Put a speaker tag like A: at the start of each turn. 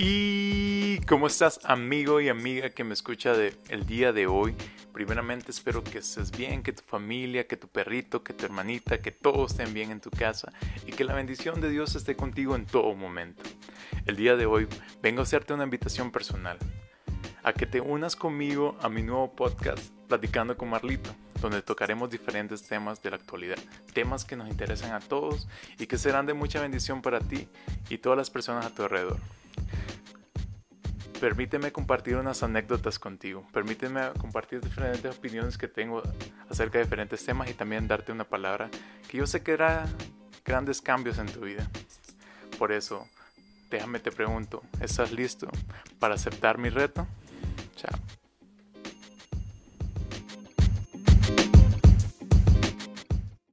A: ¿Y cómo estás amigo y amiga que me escucha de el día de hoy? Primeramente espero que estés bien, que tu familia, que tu perrito, que tu hermanita, que todos estén bien en tu casa y que la bendición de Dios esté contigo en todo momento. El día de hoy vengo a hacerte una invitación personal a que te unas conmigo a mi nuevo podcast Platicando con Marlito, donde tocaremos diferentes temas de la actualidad, temas que nos interesan a todos y que serán de mucha bendición para ti y todas las personas a tu alrededor. Permíteme compartir unas anécdotas contigo. Permíteme compartir diferentes opiniones que tengo acerca de diferentes temas y también darte una palabra que yo sé que hará grandes cambios en tu vida. Por eso, déjame te pregunto, ¿estás listo para aceptar mi reto? Chao.